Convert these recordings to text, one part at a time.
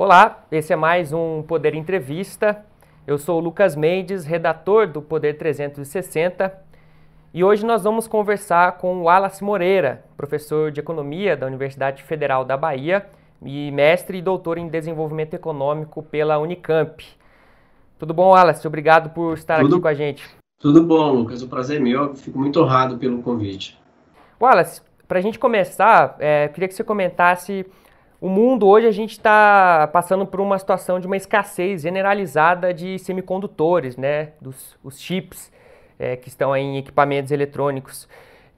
Olá, esse é mais um Poder Entrevista. Eu sou o Lucas Mendes, redator do Poder 360, e hoje nós vamos conversar com o Wallace Moreira, professor de Economia da Universidade Federal da Bahia e mestre e doutor em Desenvolvimento Econômico pela Unicamp. Tudo bom, Wallace? Obrigado por estar Tudo, aqui com a gente. Tudo bom, Lucas. O prazer é meu. Fico muito honrado pelo convite. Wallace, para a gente começar, é, queria que você comentasse o mundo hoje a gente está passando por uma situação de uma escassez generalizada de semicondutores, né, dos os chips é, que estão em equipamentos eletrônicos.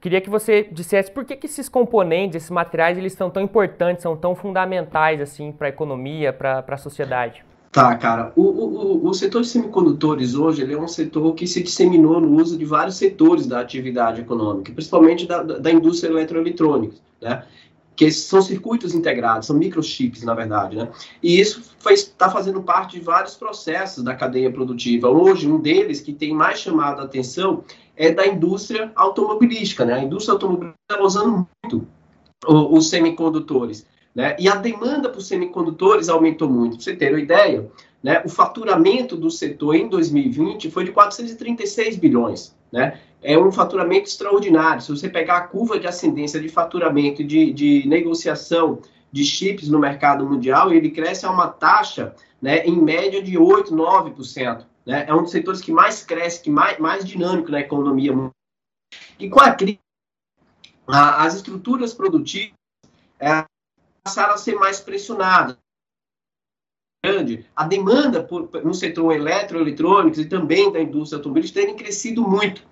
Queria que você dissesse por que, que esses componentes, esses materiais, eles são tão importantes, são tão fundamentais assim para a economia, para a sociedade. Tá, cara. O, o, o setor de semicondutores hoje ele é um setor que se disseminou no uso de vários setores da atividade econômica, principalmente da, da indústria eletroeletrônica. Né? Que são circuitos integrados, são microchips, na verdade, né? E isso está fazendo parte de vários processos da cadeia produtiva. Hoje, um deles que tem mais chamado a atenção é da indústria automobilística, né? A indústria automobilística está usando muito os semicondutores, né? E a demanda por semicondutores aumentou muito. Para você ter uma ideia, né? O faturamento do setor em 2020 foi de 436 bilhões, né? é um faturamento extraordinário. Se você pegar a curva de ascendência de faturamento de, de negociação de chips no mercado mundial, ele cresce a uma taxa, né, em média de 8, 9%. Né? É um dos setores que mais cresce, que mais, mais dinâmico na economia mundial. E com a crise, a, as estruturas produtivas é, passaram a ser mais pressionadas. Grande, a demanda por, no setor eletroeletrônicos e também da indústria automobilística tem crescido muito.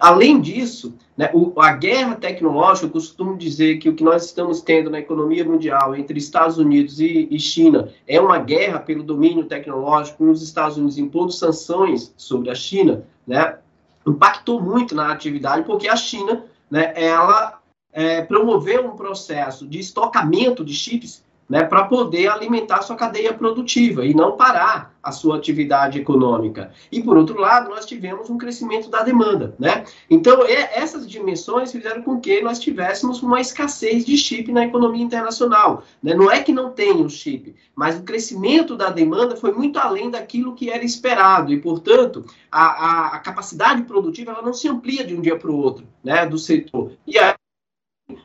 Além disso, né, o, a guerra tecnológica, eu costumo dizer que o que nós estamos tendo na economia mundial entre Estados Unidos e, e China é uma guerra pelo domínio tecnológico, os Estados Unidos impondo sanções sobre a China, né, impactou muito na atividade, porque a China, né, ela é, promoveu um processo de estocamento de chips né, para poder alimentar sua cadeia produtiva e não parar a sua atividade econômica. E por outro lado, nós tivemos um crescimento da demanda, né? Então, essas dimensões fizeram com que nós tivéssemos uma escassez de chip na economia internacional. Né? Não é que não tenha o chip, mas o crescimento da demanda foi muito além daquilo que era esperado e, portanto, a, a, a capacidade produtiva ela não se amplia de um dia para o outro, né, do setor. E aí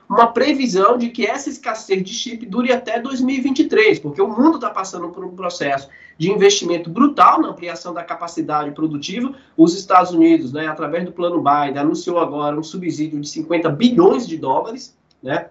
uma previsão de que essa escassez de chip dure até 2023, porque o mundo está passando por um processo de investimento brutal na ampliação da capacidade produtiva. Os Estados Unidos, né, através do plano Biden, anunciou agora um subsídio de 50 bilhões de dólares né,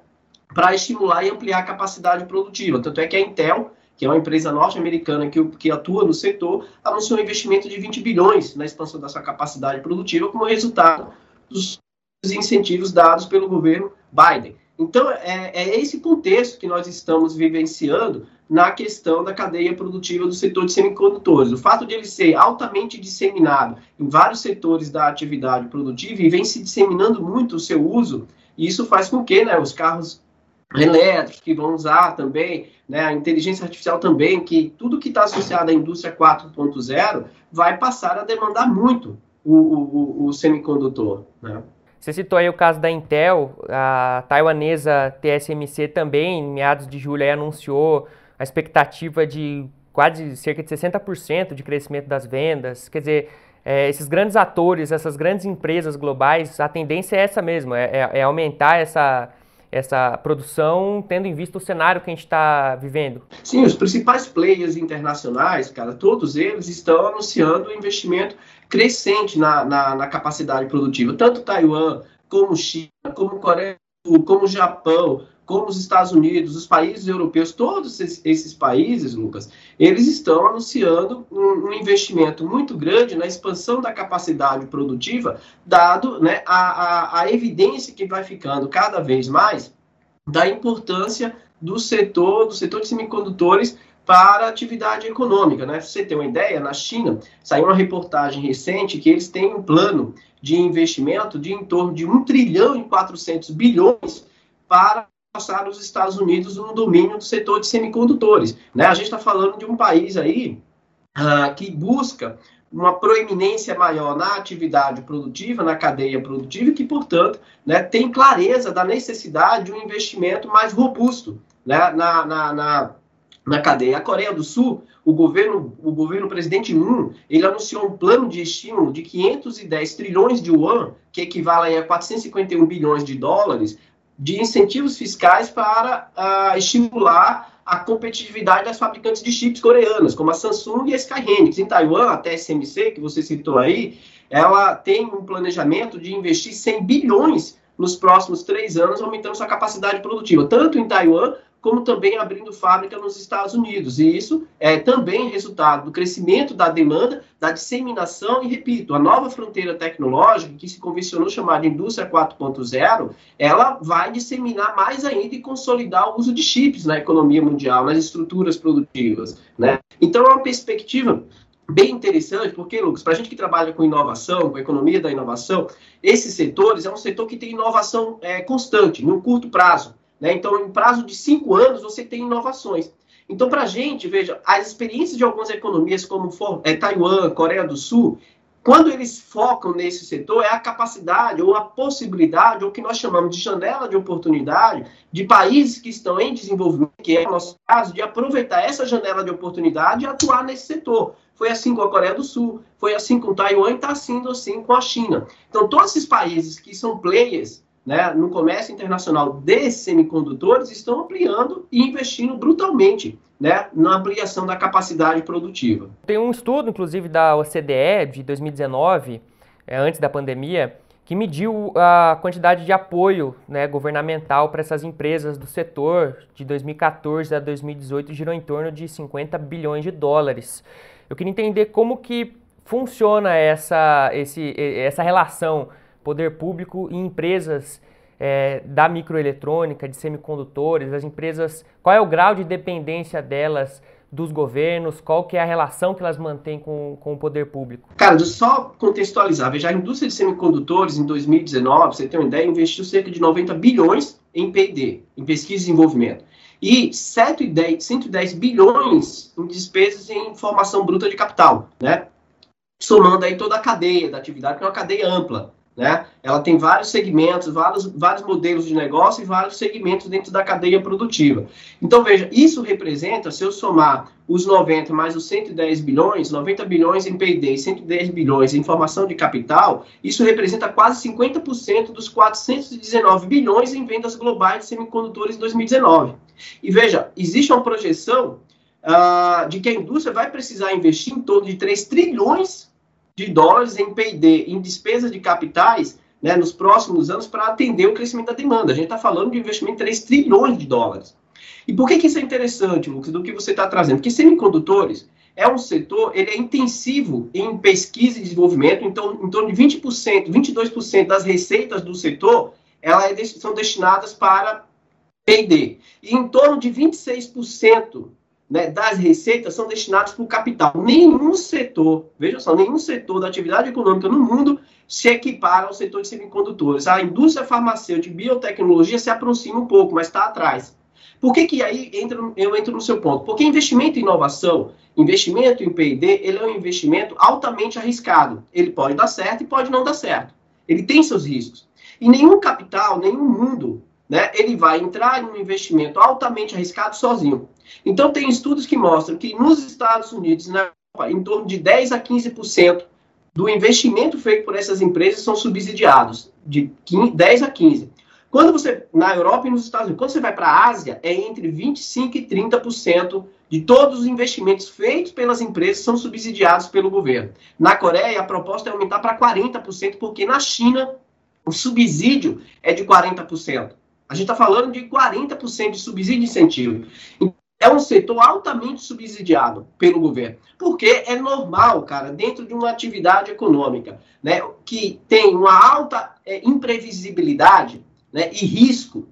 para estimular e ampliar a capacidade produtiva. Tanto é que a Intel, que é uma empresa norte-americana que, que atua no setor, anunciou um investimento de 20 bilhões na expansão da sua capacidade produtiva como resultado dos incentivos dados pelo governo Biden. Então, é, é, esse contexto que nós estamos vivenciando na questão da cadeia produtiva do setor de semicondutores. O fato de ele ser altamente disseminado em vários setores da atividade produtiva e vem se disseminando muito o seu uso, isso faz com que né, os carros elétricos que vão usar também, né, a inteligência artificial também, que tudo que está associado à indústria 4.0 vai passar a demandar muito o, o, o semicondutor. Né? Você citou aí o caso da Intel, a taiwanesa TSMC também, em meados de julho, aí, anunciou a expectativa de quase cerca de 60% de crescimento das vendas. Quer dizer, é, esses grandes atores, essas grandes empresas globais, a tendência é essa mesmo, é, é, é aumentar essa, essa produção, tendo em vista o cenário que a gente está vivendo? Sim, os principais players internacionais, cara, todos eles estão anunciando investimento crescente na, na, na capacidade produtiva. Tanto Taiwan, como China, como Coreia do Sul, como Japão, como os Estados Unidos, os países europeus, todos esses países, Lucas, eles estão anunciando um, um, investimento muito grande na expansão da capacidade produtiva, dado né, a, a, a evidência que vai ficando cada vez mais da importância do setor, do setor de semicondutores para a atividade econômica. Né? você ter uma ideia, na China saiu uma reportagem recente que eles têm um plano de investimento de em torno de 1 trilhão e 400 bilhões para passar os Estados Unidos no domínio do setor de semicondutores. Né? A gente está falando de um país aí uh, que busca uma proeminência maior na atividade produtiva, na cadeia produtiva, e que, portanto, né, tem clareza da necessidade de um investimento mais robusto né, na, na, na na cadeia. A Coreia do Sul, o governo, o governo presidente Moon, ele anunciou um plano de estímulo de 510 trilhões de yuan, que equivale a 451 bilhões de dólares, de incentivos fiscais para uh, estimular a competitividade das fabricantes de chips coreanas, como a Samsung e a Sky Hynix. Em Taiwan, a TSMC, que você citou aí, ela tem um planejamento de investir 100 bilhões nos próximos três anos, aumentando sua capacidade produtiva, tanto em Taiwan como também abrindo fábrica nos Estados Unidos. E isso é também resultado do crescimento da demanda, da disseminação e, repito, a nova fronteira tecnológica, que se convencionou chamar de indústria 4.0, ela vai disseminar mais ainda e consolidar o uso de chips na economia mundial, nas estruturas produtivas. Né? Então, é uma perspectiva bem interessante, porque, Lucas, para a gente que trabalha com inovação, com a economia da inovação, esses setores é um setor que tem inovação é, constante, no curto prazo. Né? Então, em prazo de cinco anos, você tem inovações. Então, para a gente, veja, as experiências de algumas economias, como é, Taiwan, Coreia do Sul, quando eles focam nesse setor, é a capacidade ou a possibilidade, ou o que nós chamamos de janela de oportunidade, de países que estão em desenvolvimento, que é o nosso caso, de aproveitar essa janela de oportunidade e atuar nesse setor. Foi assim com a Coreia do Sul, foi assim com Taiwan e está sendo assim com a China. Então, todos esses países que são players né, no comércio internacional de semicondutores estão ampliando e investindo brutalmente né, na ampliação da capacidade produtiva. Tem um estudo, inclusive, da OCDE de 2019, é, antes da pandemia, que mediu a quantidade de apoio né, governamental para essas empresas do setor de 2014 a 2018 girou em torno de 50 bilhões de dólares. Eu queria entender como que funciona essa, esse, essa relação poder público e empresas é, da microeletrônica, de semicondutores, as empresas, qual é o grau de dependência delas dos governos, qual que é a relação que elas mantêm com, com o poder público? Cara, só contextualizar, veja, a indústria de semicondutores em 2019, você tem uma ideia, investiu cerca de 90 bilhões em P&D, em pesquisa e desenvolvimento, e 110, 110 bilhões em despesas em formação bruta de capital, né? Somando aí toda a cadeia da atividade, que é uma cadeia ampla. Né? Ela tem vários segmentos, vários, vários modelos de negócio e vários segmentos dentro da cadeia produtiva. Então, veja, isso representa, se eu somar os 90 mais os 110 bilhões, 90 bilhões em P&D e 110 bilhões em formação de capital, isso representa quase 50% dos 419 bilhões em vendas globais de semicondutores em 2019. E veja, existe uma projeção uh, de que a indústria vai precisar investir em torno de 3 trilhões de dólares em P&D, em despesas de capitais, né, nos próximos anos para atender o crescimento da demanda. A gente está falando de investimento de 3 trilhões de dólares. E por que, que isso é interessante, Lucas, do que você está trazendo? Porque semicondutores é um setor, ele é intensivo em pesquisa e desenvolvimento, então em torno de 20%, 22% das receitas do setor ela é, são destinadas para P&D. E em torno de 26% né, das receitas são destinadas para o capital. Nenhum setor, veja só, nenhum setor da atividade econômica no mundo se equipara ao setor de semicondutores. A indústria farmacêutica e biotecnologia se aproxima um pouco, mas está atrás. Por que, que aí entra, eu entro no seu ponto? Porque investimento em inovação, investimento em P&D, ele é um investimento altamente arriscado. Ele pode dar certo e pode não dar certo. Ele tem seus riscos. E nenhum capital, nenhum mundo né, ele vai entrar em um investimento altamente arriscado sozinho. Então, tem estudos que mostram que nos Estados Unidos, na Europa, em torno de 10 a 15% do investimento feito por essas empresas são subsidiados, de 15, 10 a 15. Quando você, na Europa e nos Estados Unidos, quando você vai para a Ásia, é entre 25% e 30% de todos os investimentos feitos pelas empresas são subsidiados pelo governo. Na Coreia, a proposta é aumentar para 40%, porque na China o subsídio é de 40%. A gente está falando de 40% de subsídio de incentivo. É um setor altamente subsidiado pelo governo. Porque é normal, cara, dentro de uma atividade econômica, né, que tem uma alta é, imprevisibilidade né, e risco,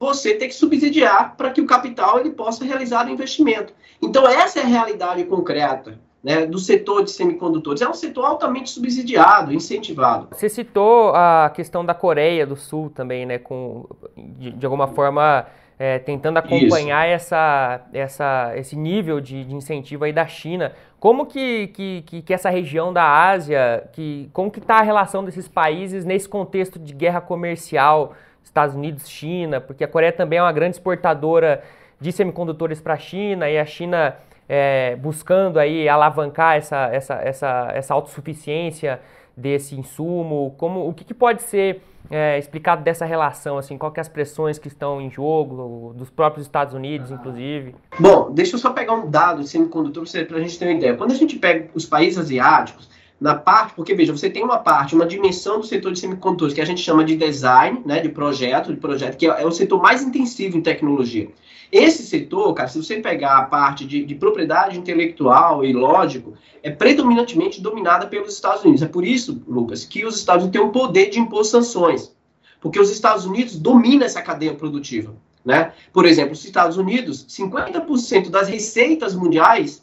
você tem que subsidiar para que o capital ele possa realizar o investimento. Então, essa é a realidade concreta né, do setor de semicondutores. É um setor altamente subsidiado, incentivado. Você citou a questão da Coreia do Sul também, né, com, de, de alguma forma é, tentando acompanhar essa, essa, esse nível de, de, incentivo aí da China. Como que, que, que, essa região da Ásia, que, como que está a relação desses países nesse contexto de guerra comercial, Estados Unidos, China, porque a Coreia também é uma grande exportadora de semicondutores para a China e a China é, buscando aí alavancar essa, essa, essa, essa autossuficiência desse insumo? Como, o que, que pode ser é, explicado dessa relação? Assim, qual que é as pressões que estão em jogo, dos próprios Estados Unidos, inclusive? Bom, deixa eu só pegar um dado de semicondutor para a gente ter uma ideia. Quando a gente pega os países asiáticos, na parte, porque veja, você tem uma parte, uma dimensão do setor de semicondutores que a gente chama de design, né, de projeto, de projeto, que é, é o setor mais intensivo em tecnologia. Esse setor, cara, se você pegar a parte de, de, propriedade intelectual e lógico, é predominantemente dominada pelos Estados Unidos. É por isso, Lucas, que os Estados Unidos têm o poder de impor sanções. Porque os Estados Unidos dominam essa cadeia produtiva. Né? Por exemplo, os Estados Unidos, 50% das receitas mundiais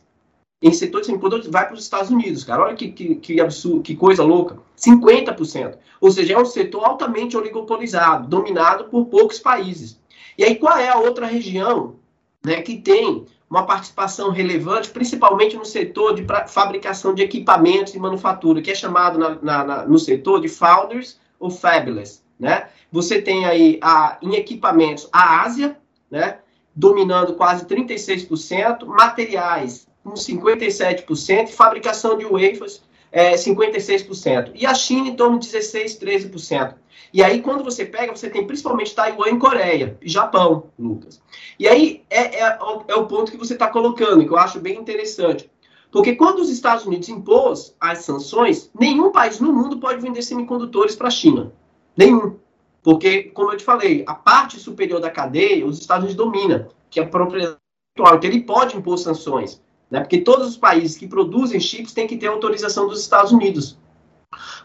em setor de semicondutores vai para os Estados Unidos, cara. Olha que, que, que, absurdo, que coisa louca. 50%. Ou seja, é um setor altamente oligopolizado, dominado por poucos países. E aí, qual é a outra região né, que tem uma participação relevante, principalmente no setor de fabricação de equipamentos e manufatura, que é chamado na, na, na, no setor de founders ou fabulous, né? Você tem aí a, em equipamentos a Ásia, né, dominando quase 36%, materiais com 57%, fabricação de wafers é, 56%, e a China em torno de 16, 13%. E aí, quando você pega, você tem principalmente Taiwan e Coreia, e Japão, Lucas. E aí é, é, é o ponto que você está colocando, que eu acho bem interessante. Porque quando os Estados Unidos impôs as sanções, nenhum país no mundo pode vender semicondutores para a China. Nenhum. Porque, como eu te falei, a parte superior da cadeia, os Estados Unidos domina, que é propriedade. Então, ele pode impor sanções. Né? Porque todos os países que produzem chips têm que ter autorização dos Estados Unidos.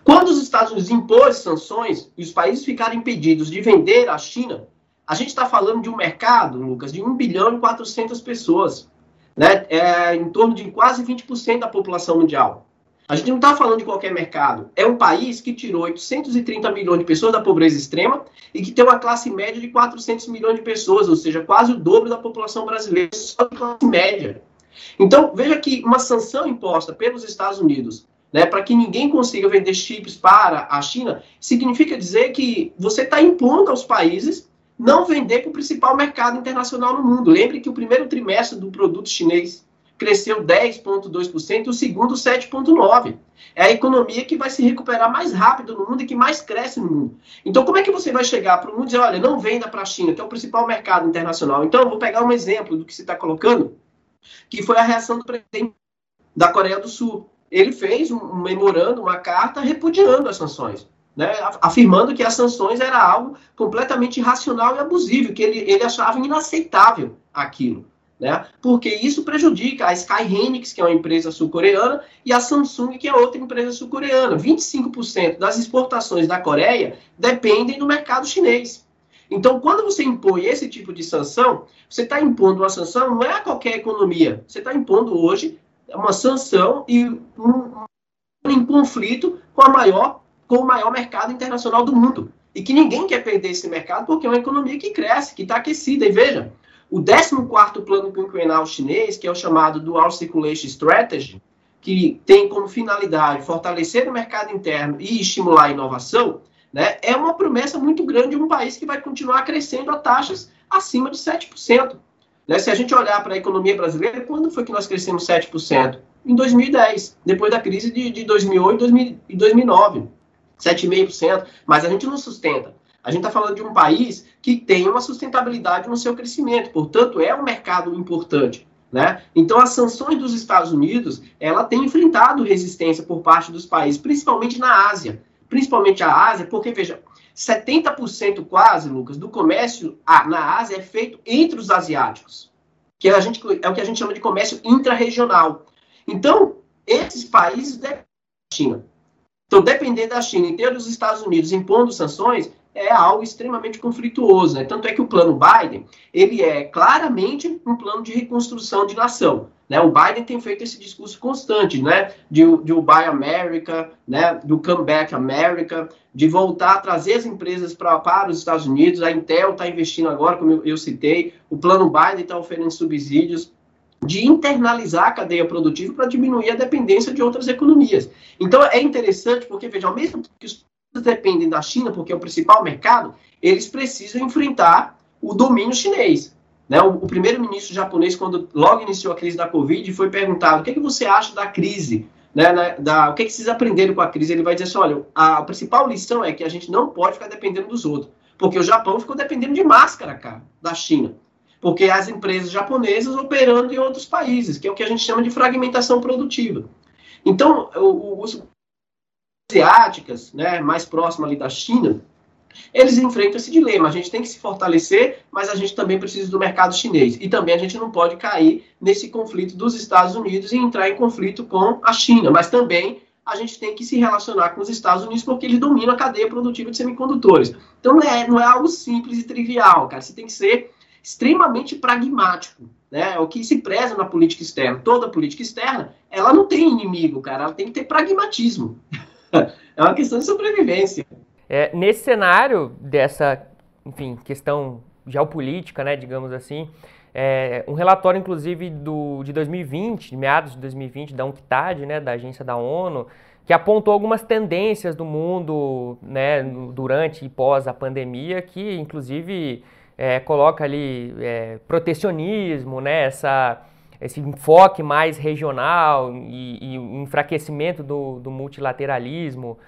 Quando os Estados Unidos impôs sanções e os países ficaram impedidos de vender à China, a gente está falando de um mercado, Lucas, de 1 bilhão e 400 pessoas, né? É, em torno de quase 20% da população mundial. A gente não está falando de qualquer mercado. É um país que tirou 830 milhões de pessoas da pobreza extrema e que tem uma classe média de 400 milhões de pessoas, ou seja, quase o dobro da população brasileira só de classe média. Então, veja que uma sanção imposta pelos Estados Unidos né, para que ninguém consiga vender chips para a China, significa dizer que você está impondo aos países não vender para o principal mercado internacional no mundo. Lembre que o primeiro trimestre do produto chinês cresceu 10,2% e o segundo 7,9%. É a economia que vai se recuperar mais rápido no mundo e que mais cresce no mundo. Então, como é que você vai chegar para o mundo e dizer, olha, não venda para a China, que é o principal mercado internacional? Então, eu vou pegar um exemplo do que você está colocando, que foi a reação do presidente da Coreia do Sul ele fez um memorando, uma carta repudiando as sanções, né, afirmando que as sanções era algo completamente irracional e abusivo, que ele, ele achava inaceitável aquilo. Né, porque isso prejudica a Sky Hynix, que é uma empresa sul-coreana, e a Samsung, que é outra empresa sul-coreana. 25% das exportações da Coreia dependem do mercado chinês. Então, quando você impõe esse tipo de sanção, você está impondo uma sanção, não é a qualquer economia. Você está impondo hoje uma sanção e um, em conflito com, a maior, com o maior mercado internacional do mundo. E que ninguém quer perder esse mercado porque é uma economia que cresce, que está aquecida. E veja, o 14º plano quinquenal chinês, que é o chamado Dual Circulation Strategy, que tem como finalidade fortalecer o mercado interno e estimular a inovação, né, é uma promessa muito grande de um país que vai continuar crescendo a taxas acima de 7%. Né? Se a gente olhar para a economia brasileira, quando foi que nós crescemos 7%? Em 2010, depois da crise de, de 2008 e 2009. 7,5%, mas a gente não sustenta. A gente está falando de um país que tem uma sustentabilidade no seu crescimento, portanto, é um mercado importante. Né? Então, as sanções dos Estados Unidos, ela tem enfrentado resistência por parte dos países, principalmente na Ásia. Principalmente a Ásia, porque, veja, 70% quase, Lucas, do comércio na Ásia é feito entre os asiáticos, que a gente, é o que a gente chama de comércio intrarregional. Então, esses países dependem da China. Então, depender da China e ter os Estados Unidos impondo sanções é algo extremamente conflituoso. Né? Tanto é que o plano Biden ele é claramente um plano de reconstrução de nação. Né? O Biden tem feito esse discurso constante, né? De, de o Buy America, né? do Comeback America, de voltar a trazer as empresas pra, para os Estados Unidos. A Intel está investindo agora, como eu, eu citei, o plano Biden está oferecendo subsídios de internalizar a cadeia produtiva para diminuir a dependência de outras economias. Então é interessante porque, veja, ao mesmo tempo que os dependem da China, porque é o principal mercado, eles precisam enfrentar o domínio chinês. Né? O, o primeiro-ministro japonês, quando logo iniciou a crise da Covid, foi perguntado: o que, é que você acha da crise? Né, da, o que, é que vocês aprenderam com a crise? Ele vai dizer assim: olha, a, a principal lição é que a gente não pode ficar dependendo dos outros. Porque o Japão ficou dependendo de máscara, cara, da China. Porque as empresas japonesas operando em outros países, que é o que a gente chama de fragmentação produtiva. Então, os asiáticas, né, mais próximo ali da China, eles enfrentam esse dilema. A gente tem que se fortalecer, mas a gente também precisa do mercado chinês. E também a gente não pode cair nesse conflito dos Estados Unidos e entrar em conflito com a China. Mas também a gente tem que se relacionar com os Estados Unidos porque eles dominam a cadeia produtiva de semicondutores. Então não é, não é algo simples e trivial, cara. Você tem que ser extremamente pragmático. Né? É o que se preza na política externa. Toda política externa, ela não tem inimigo, cara. Ela tem que ter pragmatismo. É uma questão de sobrevivência. É, nesse cenário dessa, enfim, questão geopolítica, né, digamos assim, é, um relatório, inclusive, do, de 2020, de meados de 2020, da UNCTAD, né, da agência da ONU, que apontou algumas tendências do mundo né, durante e pós a pandemia, que, inclusive, é, coloca ali é, protecionismo, né, essa, esse enfoque mais regional e, e enfraquecimento do, do multilateralismo.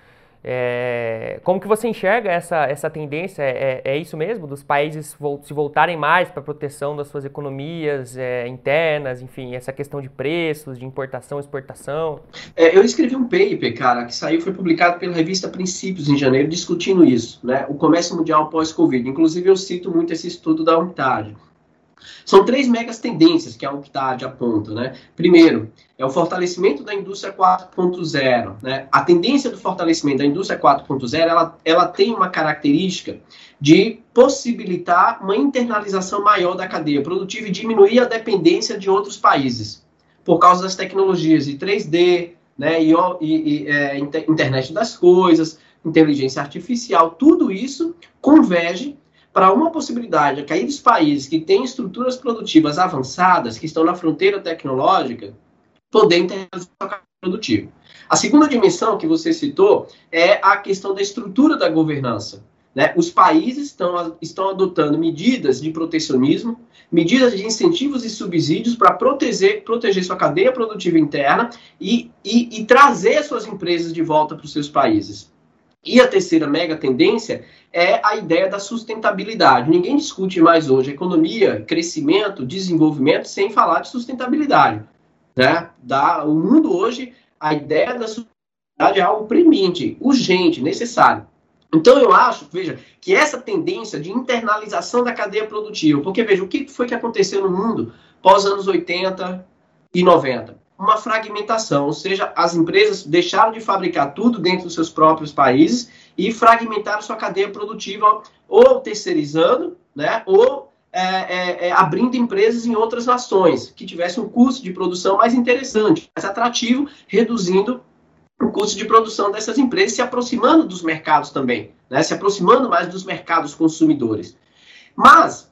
É, como que você enxerga essa, essa tendência? É, é, é isso mesmo? Dos países se voltarem mais para a proteção das suas economias é, internas, enfim, essa questão de preços, de importação, exportação? É, eu escrevi um paper, cara, que saiu, foi publicado pela revista Princípios em janeiro, discutindo isso, né? O comércio mundial pós-Covid. Inclusive, eu cito muito esse estudo da UNTAD. São três megas tendências que a UNCTAD aponta. Né? Primeiro, é o fortalecimento da indústria 4.0. Né? A tendência do fortalecimento da indústria 4.0 ela, ela tem uma característica de possibilitar uma internalização maior da cadeia produtiva e diminuir a dependência de outros países, por causa das tecnologias de 3D, né, e, e, e é, internet das coisas, inteligência artificial, tudo isso converge para uma possibilidade, que os países que têm estruturas produtivas avançadas, que estão na fronteira tecnológica, poder internalizar o capital produtivo. A segunda dimensão que você citou é a questão da estrutura da governança. Né? Os países estão, estão adotando medidas de protecionismo, medidas de incentivos e subsídios para proteger, proteger sua cadeia produtiva interna e, e, e trazer suas empresas de volta para os seus países. E a terceira mega tendência é a ideia da sustentabilidade. Ninguém discute mais hoje economia, crescimento, desenvolvimento sem falar de sustentabilidade. Né? Da, o mundo hoje, a ideia da sustentabilidade é algo premente, urgente, necessário. Então eu acho, veja, que essa tendência de internalização da cadeia produtiva, porque veja, o que foi que aconteceu no mundo pós anos 80 e 90? Uma fragmentação, ou seja, as empresas deixaram de fabricar tudo dentro dos seus próprios países e fragmentaram sua cadeia produtiva ou terceirizando, né, ou é, é, é, abrindo empresas em outras nações que tivessem um custo de produção mais interessante, mais atrativo, reduzindo o custo de produção dessas empresas, se aproximando dos mercados também, né, se aproximando mais dos mercados consumidores. Mas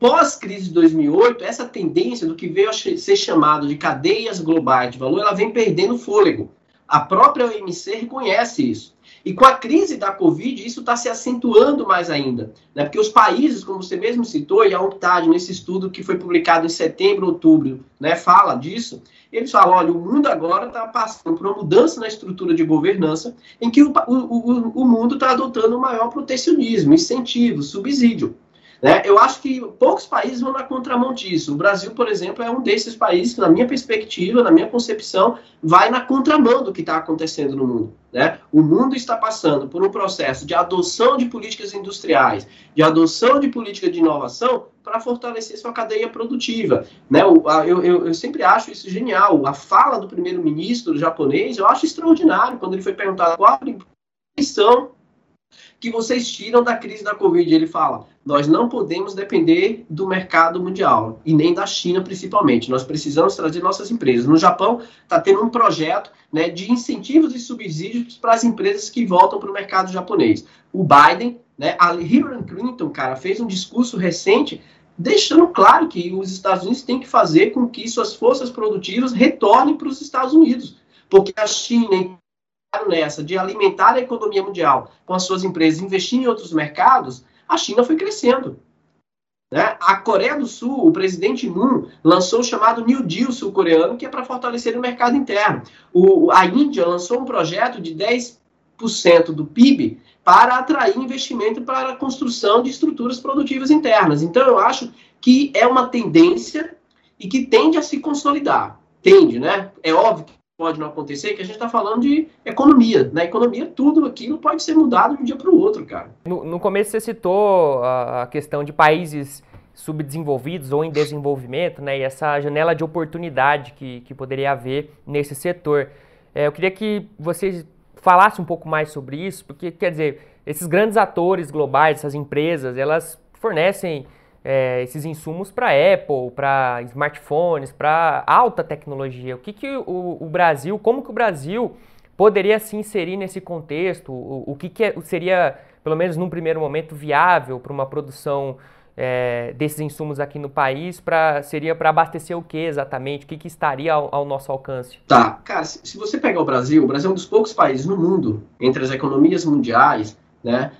Pós-crise de 2008, essa tendência do que veio a ser chamado de cadeias globais de valor, ela vem perdendo fôlego. A própria OMC reconhece isso. E com a crise da Covid, isso está se acentuando mais ainda. Né? Porque os países, como você mesmo citou, e a UNCTAD, nesse estudo que foi publicado em setembro, outubro, né, fala disso, eles falam, olha, o mundo agora está passando por uma mudança na estrutura de governança, em que o, o, o mundo está adotando um maior protecionismo, incentivo, subsídio. Né? Eu acho que poucos países vão na contramão disso. O Brasil, por exemplo, é um desses países que, na minha perspectiva, na minha concepção, vai na contramão do que está acontecendo no mundo. Né? O mundo está passando por um processo de adoção de políticas industriais, de adoção de política de inovação para fortalecer sua cadeia produtiva. Né? Eu, eu, eu, sempre acho isso genial. A fala do primeiro-ministro japonês eu acho extraordinário quando ele foi perguntado qual a lição que vocês tiram da crise da Covid. Ele fala: nós não podemos depender do mercado mundial e nem da China principalmente. Nós precisamos trazer nossas empresas. No Japão está tendo um projeto né, de incentivos e subsídios para as empresas que voltam para o mercado japonês. O Biden, né, a Hillary Clinton, cara, fez um discurso recente deixando claro que os Estados Unidos têm que fazer com que suas forças produtivas retornem para os Estados Unidos, porque a China nessa de alimentar a economia mundial com as suas empresas, investir em outros mercados, a China foi crescendo. Né? A Coreia do Sul, o presidente Moon, lançou o chamado New Deal sul-coreano, que é para fortalecer o mercado interno. O, a Índia lançou um projeto de 10% do PIB para atrair investimento para a construção de estruturas produtivas internas. Então, eu acho que é uma tendência e que tende a se consolidar. Tende, né? É óbvio que pode não acontecer, que a gente está falando de economia. Na economia, tudo aquilo pode ser mudado de um dia para o outro, cara. No, no, começo você citou a, a questão de países subdesenvolvidos ou em desenvolvimento, né? E essa janela de oportunidade que, que poderia haver nesse setor. É, eu queria que você falasse um pouco mais sobre isso, porque, quer dizer, esses grandes atores globais, essas empresas, elas fornecem é, esses insumos para Apple, para smartphones, para alta tecnologia. O que, que o, o, Brasil, como que o Brasil poderia se inserir nesse contexto? O, o que, que é, seria, pelo menos num primeiro momento, viável para uma produção é, desses insumos aqui no país? Pra, seria para abastecer o que exatamente? O que, que estaria ao, ao, nosso alcance? Tá, cara, se, se você pegar o Brasil, o Brasil é um dos poucos países no mundo, entre as economias mundiais, né?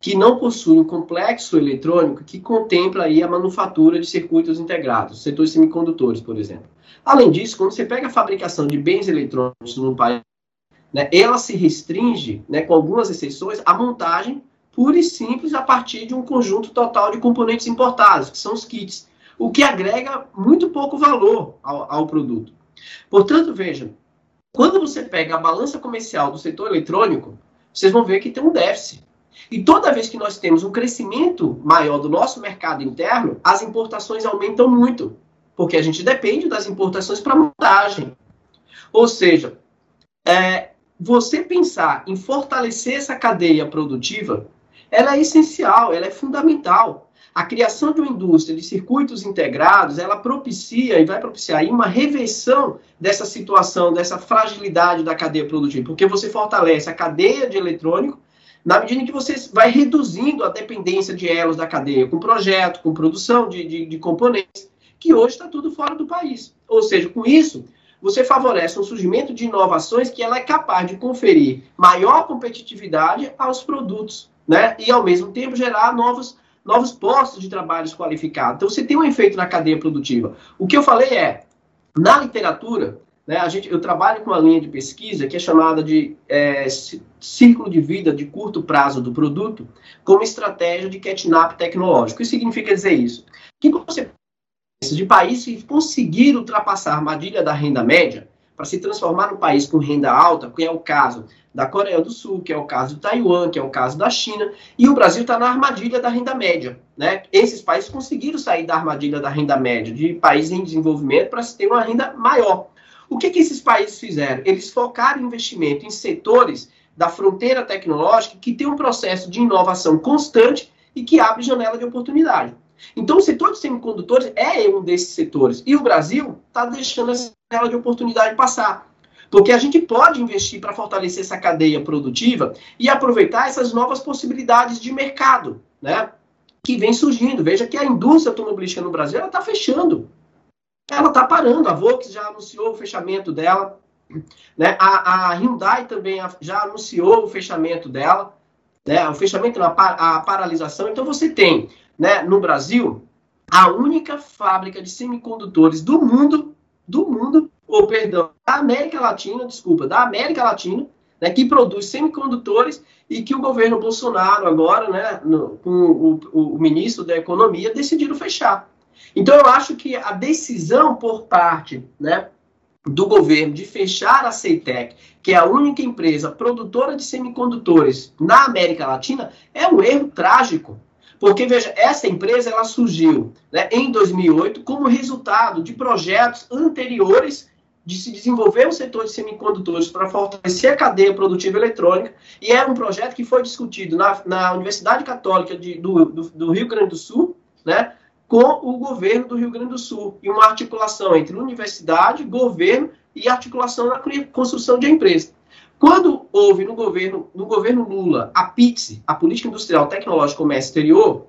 Que não possui um complexo eletrônico que contempla aí a manufatura de circuitos integrados, setores semicondutores, por exemplo. Além disso, quando você pega a fabricação de bens eletrônicos no país, né, ela se restringe, né, com algumas exceções, à montagem pura e simples a partir de um conjunto total de componentes importados, que são os kits, o que agrega muito pouco valor ao, ao produto. Portanto, veja, quando você pega a balança comercial do setor eletrônico, vocês vão ver que tem um déficit. E toda vez que nós temos um crescimento maior do nosso mercado interno, as importações aumentam muito, porque a gente depende das importações para montagem. Ou seja, é, você pensar em fortalecer essa cadeia produtiva, ela é essencial, ela é fundamental. A criação de uma indústria de circuitos integrados, ela propicia e vai propiciar uma reversão dessa situação, dessa fragilidade da cadeia produtiva, porque você fortalece a cadeia de eletrônico, na medida em que você vai reduzindo a dependência de elos da cadeia, com projeto, com produção de, de, de componentes, que hoje está tudo fora do país. Ou seja, com isso, você favorece o surgimento de inovações que ela é capaz de conferir maior competitividade aos produtos, né? E ao mesmo tempo gerar novos, novos postos de trabalhos qualificados. Então você tem um efeito na cadeia produtiva. O que eu falei é, na literatura, né, a gente, eu trabalho com uma linha de pesquisa que é chamada de é, círculo de vida de curto prazo do produto como estratégia de catch-up tecnológico. O que significa dizer isso? Que você de países que conseguiram ultrapassar a armadilha da renda média para se transformar num país com renda alta, que é o caso da Coreia do Sul, que é o caso de Taiwan, que é o caso da China, e o Brasil está na armadilha da renda média. Né? Esses países conseguiram sair da armadilha da renda média, de países em desenvolvimento, para se ter uma renda maior. O que, que esses países fizeram? Eles focaram investimento em setores da fronteira tecnológica que tem um processo de inovação constante e que abre janela de oportunidade. Então, o setor de semicondutores é um desses setores. E o Brasil está deixando essa janela de oportunidade passar. Porque a gente pode investir para fortalecer essa cadeia produtiva e aproveitar essas novas possibilidades de mercado, né? Que vem surgindo. Veja que a indústria automobilística no Brasil está fechando ela está parando. A Volkswagen já anunciou o fechamento dela. Né? A, a, Hyundai também já anunciou o fechamento dela. Né? O fechamento, a, a paralisação. Então, você tem né, no Brasil a única fábrica de semicondutores do mundo, do mundo, ou perdão, da América Latina, desculpa, da América Latina, né, que produz semicondutores e que o governo Bolsonaro agora, né, no, com o, o, o ministro da Economia, decidiram fechar. Então, eu acho que a decisão por parte né, do governo de fechar a Ceitec, que é a única empresa produtora de semicondutores na América Latina, é um erro trágico. Porque, veja, essa empresa ela surgiu né, em 2008 como resultado de projetos anteriores de se desenvolver o setor de semicondutores para fortalecer a cadeia produtiva eletrônica, e era um projeto que foi discutido na, na Universidade Católica de, do, do, do Rio Grande do Sul, né, com o governo do Rio Grande do Sul e uma articulação entre universidade, governo e articulação na construção de empresa. Quando houve no governo, no governo Lula a PIX, a Política Industrial Tecnológica e Comércio Exterior,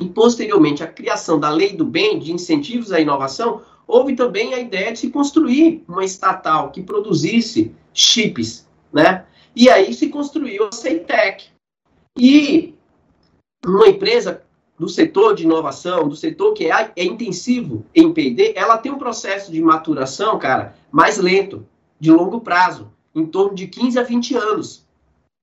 e posteriormente a criação da Lei do Bem de incentivos à inovação, houve também a ideia de se construir uma estatal que produzisse chips, né? E aí se construiu a Ceitec. E uma empresa do setor de inovação, do setor que é, é intensivo em P&D, ela tem um processo de maturação, cara, mais lento, de longo prazo, em torno de 15 a 20 anos.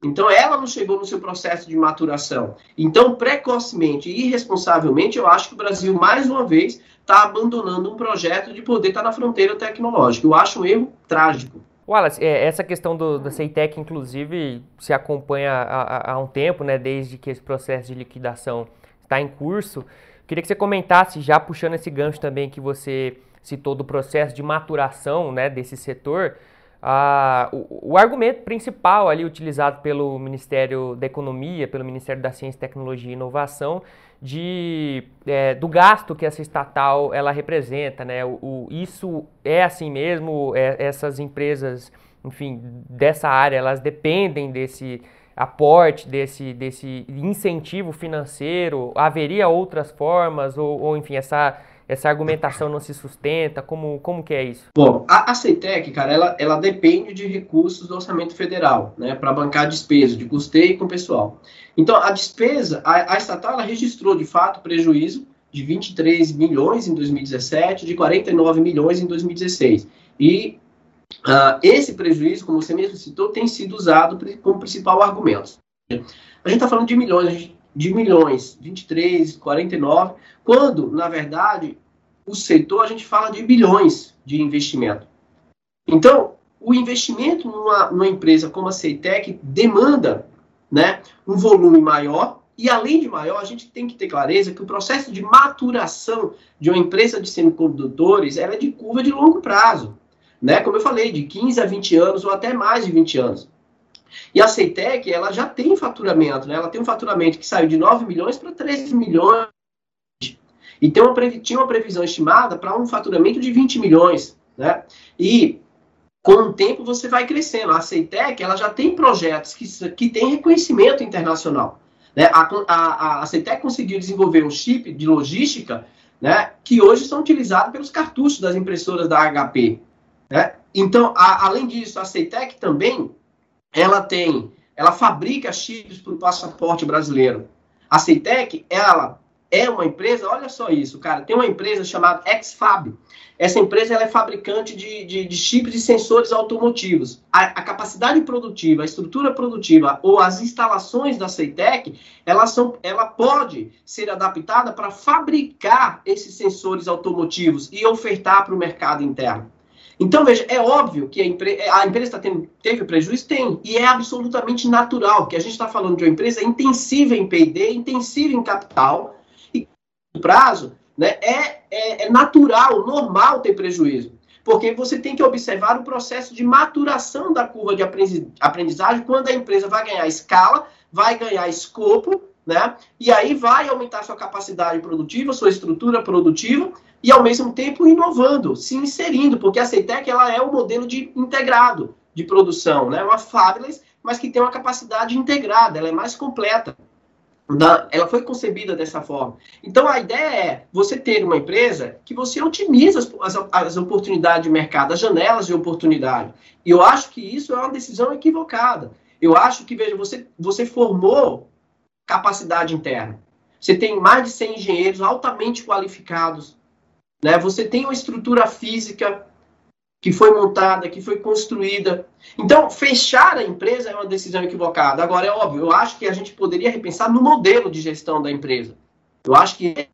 Então, ela não chegou no seu processo de maturação. Então, precocemente e irresponsavelmente, eu acho que o Brasil, mais uma vez, está abandonando um projeto de poder estar tá na fronteira tecnológica. Eu acho um erro trágico. Wallace, é, essa questão do, da CEITEC, inclusive, se acompanha há, há, um tempo, né, desde que esse processo de liquidação está em curso. Queria que você comentasse, já puxando esse gancho também que você citou do processo de maturação né, desse setor, ah, o, o, argumento principal ali utilizado pelo Ministério da Economia, pelo Ministério da Ciência, Tecnologia e Inovação, de, é, do gasto que essa estatal ela representa, né? O, o, isso é assim mesmo, é, essas empresas, enfim, dessa área, elas dependem desse aporte, desse, desse incentivo financeiro, haveria outras formas, ou, ou enfim, essa essa argumentação não se sustenta? Como, como que é isso? Bom, a, a CETEC, cara, ela, ela depende de recursos do orçamento federal, né, para bancar despesa de custeio com pessoal. Então, a despesa, a, a estatal, ela registrou, de fato, prejuízo de 23 milhões em 2017, de 49 milhões em 2016. E uh, esse prejuízo, como você mesmo citou, tem sido usado como principal argumento. A gente está falando de milhões, de milhões, 23, 49, quando, na verdade, o setor a gente fala de bilhões de investimento. Então, o investimento numa, numa empresa como a Ceitec demanda né, um volume maior, e além de maior, a gente tem que ter clareza que o processo de maturação de uma empresa de semicondutores ela é de curva de longo prazo. Né? Como eu falei, de 15 a 20 anos ou até mais de 20 anos. E a Ceitec, ela já tem faturamento, né? Ela tem um faturamento que saiu de 9 milhões para 13 milhões. E tem uma, tinha uma previsão estimada para um faturamento de 20 milhões, né? E com o tempo você vai crescendo. A Ceitec, ela já tem projetos que, que têm reconhecimento internacional. Né? A, a, a Ceitec conseguiu desenvolver um chip de logística né, que hoje são utilizados pelos cartuchos das impressoras da HP. Né? Então, a, além disso, a Ceitec também ela tem, ela fabrica chips para o passaporte brasileiro. A Ceitec, ela é uma empresa, olha só isso, cara, tem uma empresa chamada XFAB. Essa empresa ela é fabricante de, de, de chips e sensores automotivos. A, a, capacidade produtiva, a estrutura produtiva ou as instalações da Ceitec, ela, são, ela pode ser adaptada para fabricar esses sensores automotivos e ofertar para o mercado interno. Então, veja, é óbvio que a, a empresa tá tendo, teve prejuízo? Tem. E é absolutamente natural, que a gente está falando de uma empresa intensiva em P&D, intensiva em capital, e no prazo, né, é, é, é natural, normal ter prejuízo. Porque você tem que observar o processo de maturação da curva de aprendizagem quando a empresa vai ganhar escala, vai ganhar escopo, né? E aí vai aumentar sua capacidade produtiva, sua estrutura produtiva e ao mesmo tempo inovando, se inserindo, porque a Ceitec ela é um modelo de integrado de produção, né? Uma fábrica, mas que tem uma capacidade integrada, ela é mais completa. ela foi concebida dessa forma. Então a ideia é você ter uma empresa que você otimiza as, as, as oportunidades de mercado, as janelas de oportunidade. E eu acho que isso é uma decisão equivocada. Eu acho que, veja, você, você formou capacidade interna. Você tem mais de 100 engenheiros altamente qualificados né? Você tem uma estrutura física que foi montada, que foi construída. Então, fechar a empresa é uma decisão equivocada. Agora, é óbvio, eu acho que a gente poderia repensar no modelo de gestão da empresa. Eu acho que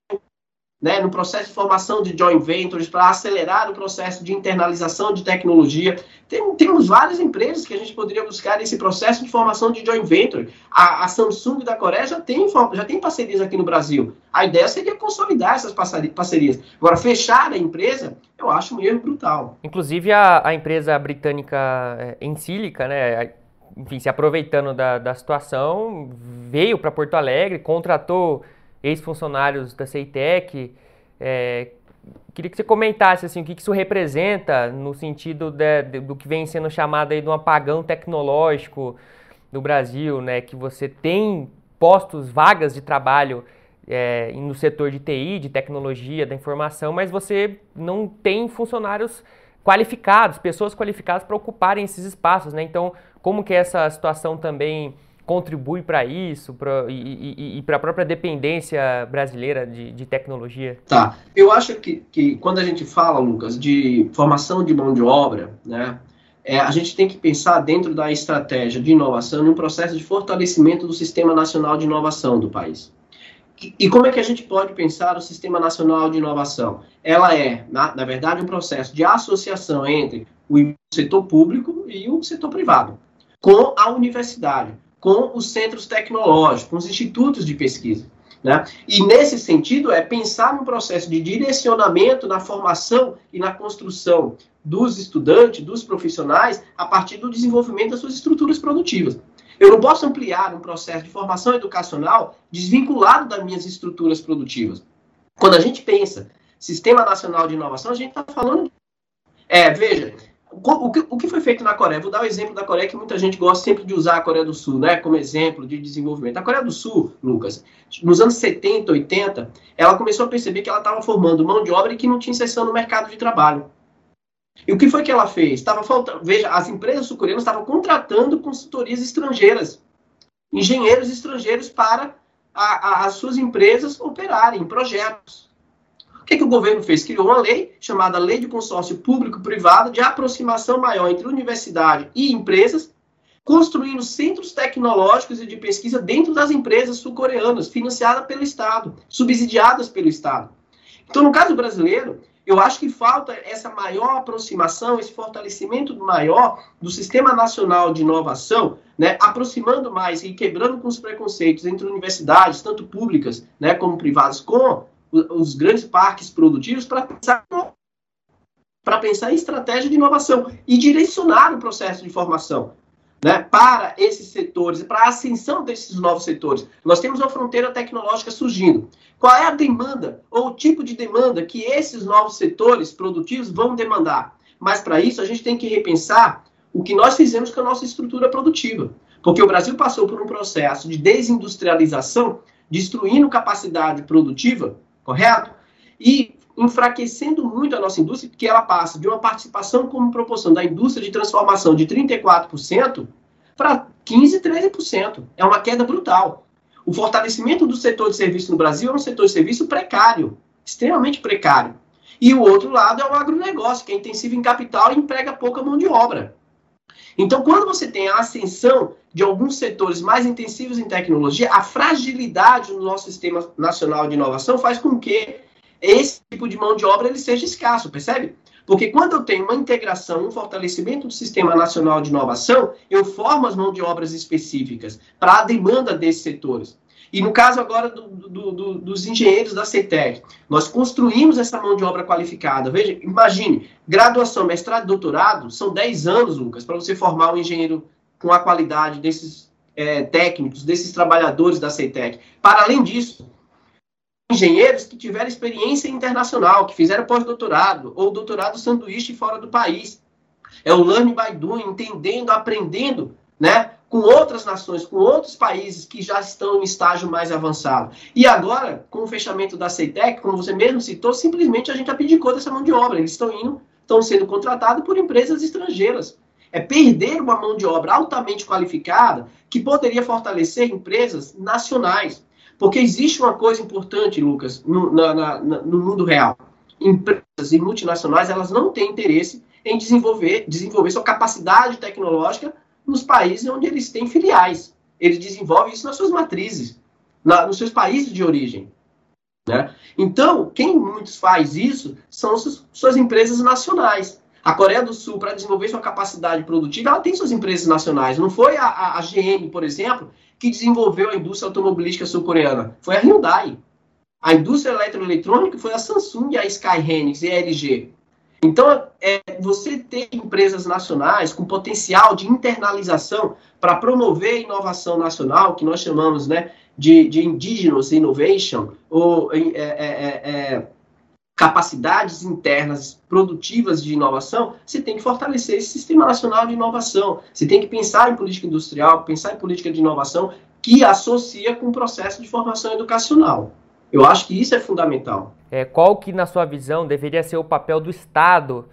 né, no processo de formação de joint ventures, para acelerar o processo de internalização de tecnologia. Tem, temos várias empresas que a gente poderia buscar esse processo de formação de joint venture. A, a, Samsung da Coreia já tem, já tem parcerias aqui no Brasil. A ideia seria consolidar essas parcerias. Agora, fechar a empresa, eu acho um erro brutal. Inclusive, a, a empresa britânica é, Ensilica, né, enfim, se aproveitando da, da situação, veio para Porto Alegre, contratou ex-funcionários da Ceitec. É, queria que você comentasse assim, o que isso representa no sentido de, de, do que vem sendo chamado aí de um apagão tecnológico no Brasil, né? Que você tem postos, vagas de trabalho é, no setor de TI, de tecnologia, da informação, mas você não tem funcionários qualificados, pessoas qualificadas para ocuparem esses espaços, né? Então, como que essa situação também contribui para isso pra, e, e, e para a própria dependência brasileira de, de, tecnologia? Tá. Eu acho que, que quando a gente fala, Lucas, de formação de mão de obra, né, é, a gente tem que pensar dentro da estratégia de inovação num processo de fortalecimento do Sistema Nacional de Inovação do país. E, e como é que a gente pode pensar o Sistema Nacional de Inovação? Ela é, na, na verdade, um processo de associação entre o setor público e o setor privado, com a universidade, com os centros tecnológicos, com os institutos de pesquisa. Né? E nesse sentido, é pensar no processo de direcionamento na formação e na construção dos estudantes, dos profissionais, a partir do desenvolvimento das suas estruturas produtivas. Eu não posso ampliar um processo de formação educacional desvinculado das minhas estruturas produtivas. Quando a gente pensa Sistema Nacional de Inovação, a gente está falando. É, veja, o que, o que, foi feito na Coreia? Vou dar o exemplo da Coreia, que muita gente gosta sempre de usar a Coreia do Sul, né, como exemplo de desenvolvimento. A Coreia do Sul, Lucas, nos anos 70, 80, ela começou a perceber que ela estava formando mão de obra e que não tinha inserção no mercado de trabalho. E o que foi que ela fez? Estava faltando, veja, as empresas sul-coreanas estavam contratando consultorias estrangeiras, engenheiros estrangeiros para a, a, as suas empresas operarem em projetos. O que, que o governo fez? Criou uma lei chamada Lei de Consórcio Público-Privado de aproximação maior entre universidade e empresas, construindo centros tecnológicos e de pesquisa dentro das empresas sul-coreanas, financiadas pelo Estado, subsidiadas pelo Estado. Então, no caso brasileiro, eu acho que falta essa maior aproximação, esse fortalecimento maior do Sistema Nacional de Inovação, né, aproximando mais e quebrando com os preconceitos entre universidades, tanto públicas né, como privadas, com os grandes parques produtivos para pensar para pensar em estratégia de inovação e direcionar o processo de formação né, para esses setores, para a ascensão desses novos setores. Nós temos uma fronteira tecnológica surgindo. Qual é a demanda ou o tipo de demanda que esses novos setores produtivos vão demandar? Mas para isso a gente tem que repensar o que nós fizemos com a nossa estrutura produtiva. Porque o Brasil passou por um processo de desindustrialização, destruindo capacidade produtiva correto? E enfraquecendo muito a nossa indústria, porque ela passa de uma participação como proporção da indústria de transformação de 34% para 15%, 13%. É uma queda brutal. O fortalecimento do setor de serviço no Brasil é um setor de serviço precário, extremamente precário. E o outro lado é o agronegócio, que é intensivo em capital e emprega pouca mão de obra. Então, quando você tem a ascensão de alguns setores mais intensivos em tecnologia, a fragilidade no nosso sistema nacional de inovação faz com que esse tipo de mão de obra ele seja escasso, percebe? Porque quando eu tenho uma integração, um fortalecimento do Sistema Nacional de Inovação, eu formo as mãos de obras específicas para a demanda desses setores. E no caso agora do, do, do, dos engenheiros da CETEC, nós construímos essa mão de obra qualificada. Veja, imagine, graduação, mestrado doutorado são 10 anos, Lucas, para você formar um engenheiro com a qualidade desses é, técnicos, desses trabalhadores da CETEC. Para além disso, engenheiros que tiveram experiência internacional, que fizeram pós-doutorado ou doutorado sanduíche fora do país. É o learning by doing, entendendo, aprendendo, né, com outras nações, com outros países que já estão em estágio mais avançado. E agora, com o fechamento da CETEC, como você mesmo citou, simplesmente a gente abdicou dessa mão de obra. Eles estão indo, estão sendo contratados por empresas estrangeiras. É perder uma mão de obra altamente qualificada que poderia fortalecer empresas nacionais. Porque existe uma coisa importante, Lucas, no, na, na, no mundo real. Empresas e multinacionais, elas não têm interesse em desenvolver, desenvolver sua capacidade tecnológica nos países onde eles têm filiais. Eles desenvolvem isso nas suas matrizes, na, nos seus países de origem. Né? Então, quem muitos faz isso são suas, suas empresas nacionais. A Coreia do Sul, para desenvolver sua capacidade produtiva, ela tem suas empresas nacionais. Não foi a, a, a GM, por exemplo, que desenvolveu a indústria automobilística sul-coreana. Foi a Hyundai. A indústria eletroeletrônica foi a Samsung, a Sky Hynix e a LG. Então, é, você ter empresas nacionais com potencial de internalização para promover inovação nacional, que nós chamamos né, de, de indigenous innovation, ou é, é, é, é, capacidades internas produtivas de inovação, você tem que fortalecer esse sistema nacional de inovação. Você tem que pensar em política industrial, pensar em política de inovação que associa com o processo de formação educacional. Eu acho que isso é fundamental. É, qual que, na sua visão, deveria ser o papel do Estado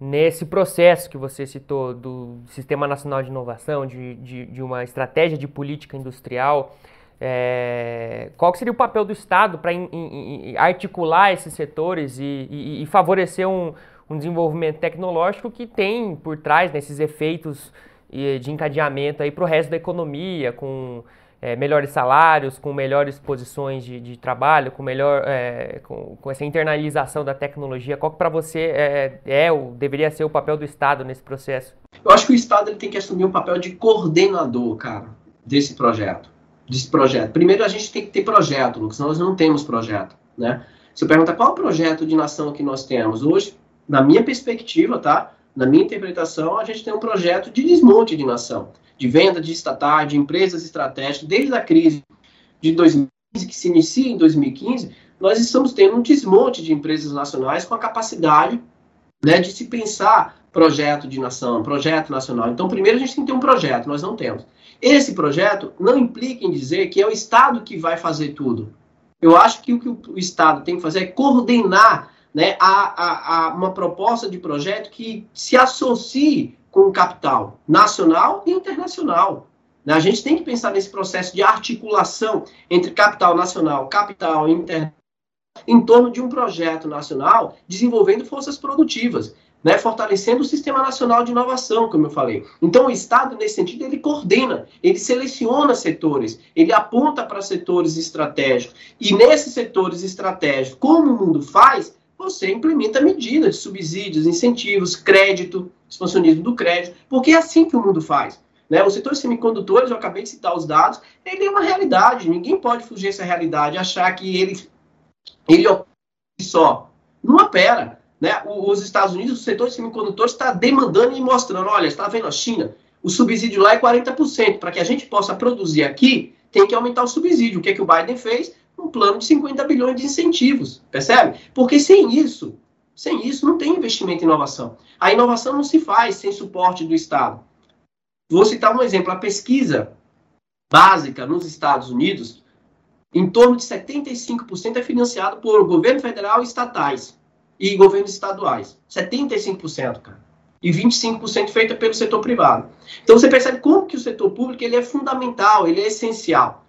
nesse processo que você citou do Sistema Nacional de Inovação, de, de, de uma estratégia de política industrial, é, qual seria o papel do Estado para articular esses setores e, e, e favorecer um, um, desenvolvimento tecnológico que tem por trás né, esses efeitos de encadeamento para o resto da economia, com é, melhores salários, com melhores posições de, de trabalho, com melhor é, com, com, essa internalização da tecnologia. Qual que para você é, é ou deveria ser o papel do Estado nesse processo? Eu acho que o Estado ele tem que assumir o papel de coordenador, cara, desse projeto. Desse projeto. Primeiro a gente tem que ter projeto, Lucas, nós não temos projeto, né? Você pergunta qual o projeto de nação que nós temos hoje, na minha perspectiva, tá? Na minha interpretação, a gente tem um projeto de desmonte de nação de venda de estatais, de empresas estratégicas, desde a crise de 2015, que se inicia em 2015, nós estamos tendo um desmonte de empresas nacionais com a capacidade né, de se pensar projeto de nação, projeto nacional. Então, primeiro a gente tem que ter um projeto, nós não temos. Esse projeto não implica em dizer que é o Estado que vai fazer tudo. Eu acho que o que o Estado tem que fazer é coordenar né, a, a, a uma proposta de projeto que se associe com capital nacional e internacional. Né? A gente tem que pensar nesse processo de articulação entre capital nacional, capital internacional, em torno de um projeto nacional desenvolvendo forças produtivas. Né, fortalecendo o Sistema Nacional de Inovação, como eu falei. Então, o Estado, nesse sentido, ele coordena, ele seleciona setores, ele aponta para setores estratégicos. E nesses setores estratégicos, como o mundo faz, você implementa medidas subsídios, incentivos, crédito, expansionismo do crédito, porque é assim que o mundo faz. Né? O setor de semicondutores, eu acabei de citar os dados, ele é uma realidade, ninguém pode fugir dessa realidade, achar que ele, ele só. Não opera. Né? Os Estados Unidos, o setor de semicondutores está demandando e mostrando, olha, está vendo a China? O subsídio lá é 40%. Para que a gente possa produzir aqui, tem que aumentar o subsídio. O que, é que o Biden fez? Um plano de 50 bilhões de incentivos, percebe? Porque sem isso, sem isso não tem investimento em inovação. A inovação não se faz sem suporte do Estado. Vou citar um exemplo, a pesquisa básica nos Estados Unidos, em torno de 75% é financiado por governo federal e estatais e governos estaduais. 75%, cara. E 25% feita pelo setor privado. Então você percebe como que o setor público ele é fundamental, ele é essencial.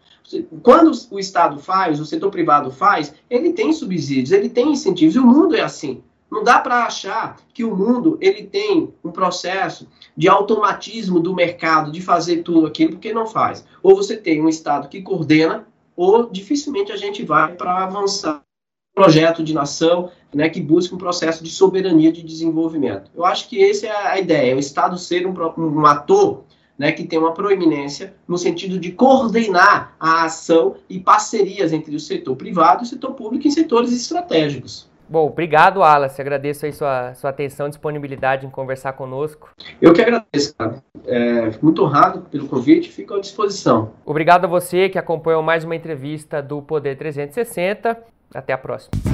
Quando o Estado faz, o setor privado faz, ele tem subsídios, ele tem incentivos, e o mundo é assim. Não dá para achar que o mundo ele tem um processo de automatismo do mercado de fazer tudo aquilo, porque não faz. Ou você tem um Estado que coordena, ou dificilmente a gente vai para avançar projeto de nação né, que busca um processo de soberania de desenvolvimento. Eu acho que essa é a ideia, o Estado ser um, um ator né, que tem uma proeminência no sentido de coordenar a ação e parcerias entre o setor privado e o setor público em setores estratégicos. Bom, obrigado, Wallace. Agradeço aí sua, sua atenção e disponibilidade em conversar conosco. Eu que agradeço, cara. É, muito honrado pelo convite e fico à disposição. Obrigado a você que acompanhou mais uma entrevista do Poder 360. Até a próxima.